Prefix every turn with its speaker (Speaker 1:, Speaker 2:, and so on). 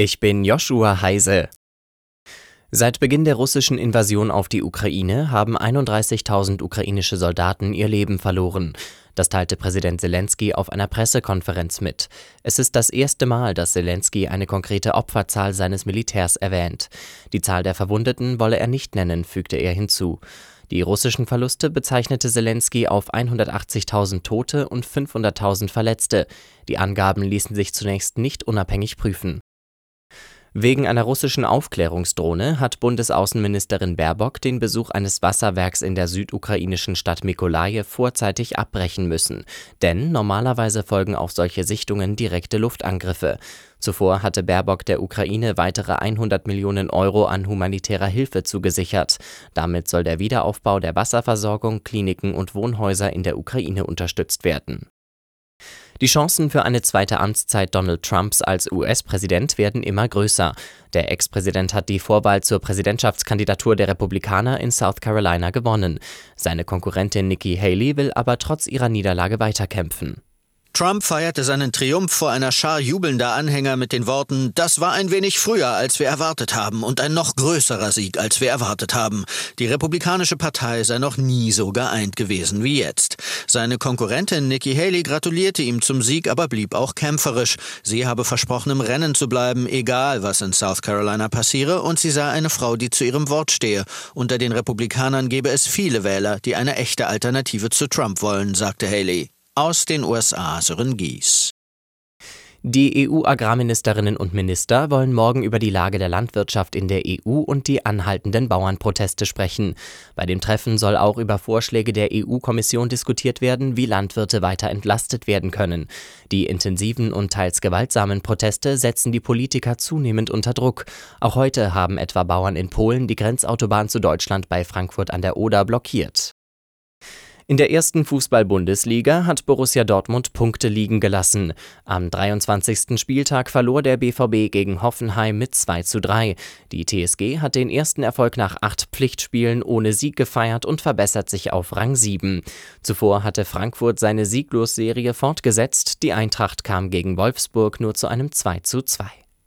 Speaker 1: Ich bin Joshua Heise. Seit Beginn der russischen Invasion auf die Ukraine haben 31.000 ukrainische Soldaten ihr Leben verloren. Das teilte Präsident Zelensky auf einer Pressekonferenz mit. Es ist das erste Mal, dass Zelensky eine konkrete Opferzahl seines Militärs erwähnt. Die Zahl der Verwundeten wolle er nicht nennen, fügte er hinzu. Die russischen Verluste bezeichnete Zelensky auf 180.000 Tote und 500.000 Verletzte. Die Angaben ließen sich zunächst nicht unabhängig prüfen. Wegen einer russischen Aufklärungsdrohne hat Bundesaußenministerin Baerbock den Besuch eines Wasserwerks in der südukrainischen Stadt Mikolaje vorzeitig abbrechen müssen, denn normalerweise folgen auf solche Sichtungen direkte Luftangriffe. Zuvor hatte Baerbock der Ukraine weitere 100 Millionen Euro an humanitärer Hilfe zugesichert. Damit soll der Wiederaufbau der Wasserversorgung, Kliniken und Wohnhäuser in der Ukraine unterstützt werden die Chancen für eine zweite Amtszeit Donald Trumps als US-Präsident werden immer größer. Der Ex-Präsident hat die Vorwahl zur Präsidentschaftskandidatur der Republikaner in South Carolina gewonnen. Seine Konkurrentin Nikki Haley will aber trotz ihrer Niederlage weiterkämpfen.
Speaker 2: Trump feierte seinen Triumph vor einer Schar jubelnder Anhänger mit den Worten, das war ein wenig früher, als wir erwartet haben und ein noch größerer Sieg, als wir erwartet haben. Die Republikanische Partei sei noch nie so geeint gewesen wie jetzt. Seine Konkurrentin Nikki Haley gratulierte ihm zum Sieg, aber blieb auch kämpferisch. Sie habe versprochen, im Rennen zu bleiben, egal was in South Carolina passiere, und sie sei eine Frau, die zu ihrem Wort stehe. Unter den Republikanern gebe es viele Wähler, die eine echte Alternative zu Trump wollen, sagte Haley. Aus den USA Sören Gies.
Speaker 1: Die EU-Agrarministerinnen und Minister wollen morgen über die Lage der Landwirtschaft in der EU und die anhaltenden Bauernproteste sprechen. Bei dem Treffen soll auch über Vorschläge der EU-Kommission diskutiert werden, wie Landwirte weiter entlastet werden können. Die intensiven und teils gewaltsamen Proteste setzen die Politiker zunehmend unter Druck. Auch heute haben etwa Bauern in Polen die Grenzautobahn zu Deutschland bei Frankfurt an der Oder blockiert. In der ersten Fußball-Bundesliga hat Borussia Dortmund Punkte liegen gelassen. Am 23. Spieltag verlor der BVB gegen Hoffenheim mit 2 zu 3. Die TSG hat den ersten Erfolg nach acht Pflichtspielen ohne Sieg gefeiert und verbessert sich auf Rang 7. Zuvor hatte Frankfurt seine Sieglosserie fortgesetzt. Die Eintracht kam gegen Wolfsburg nur zu einem 2 zu 2.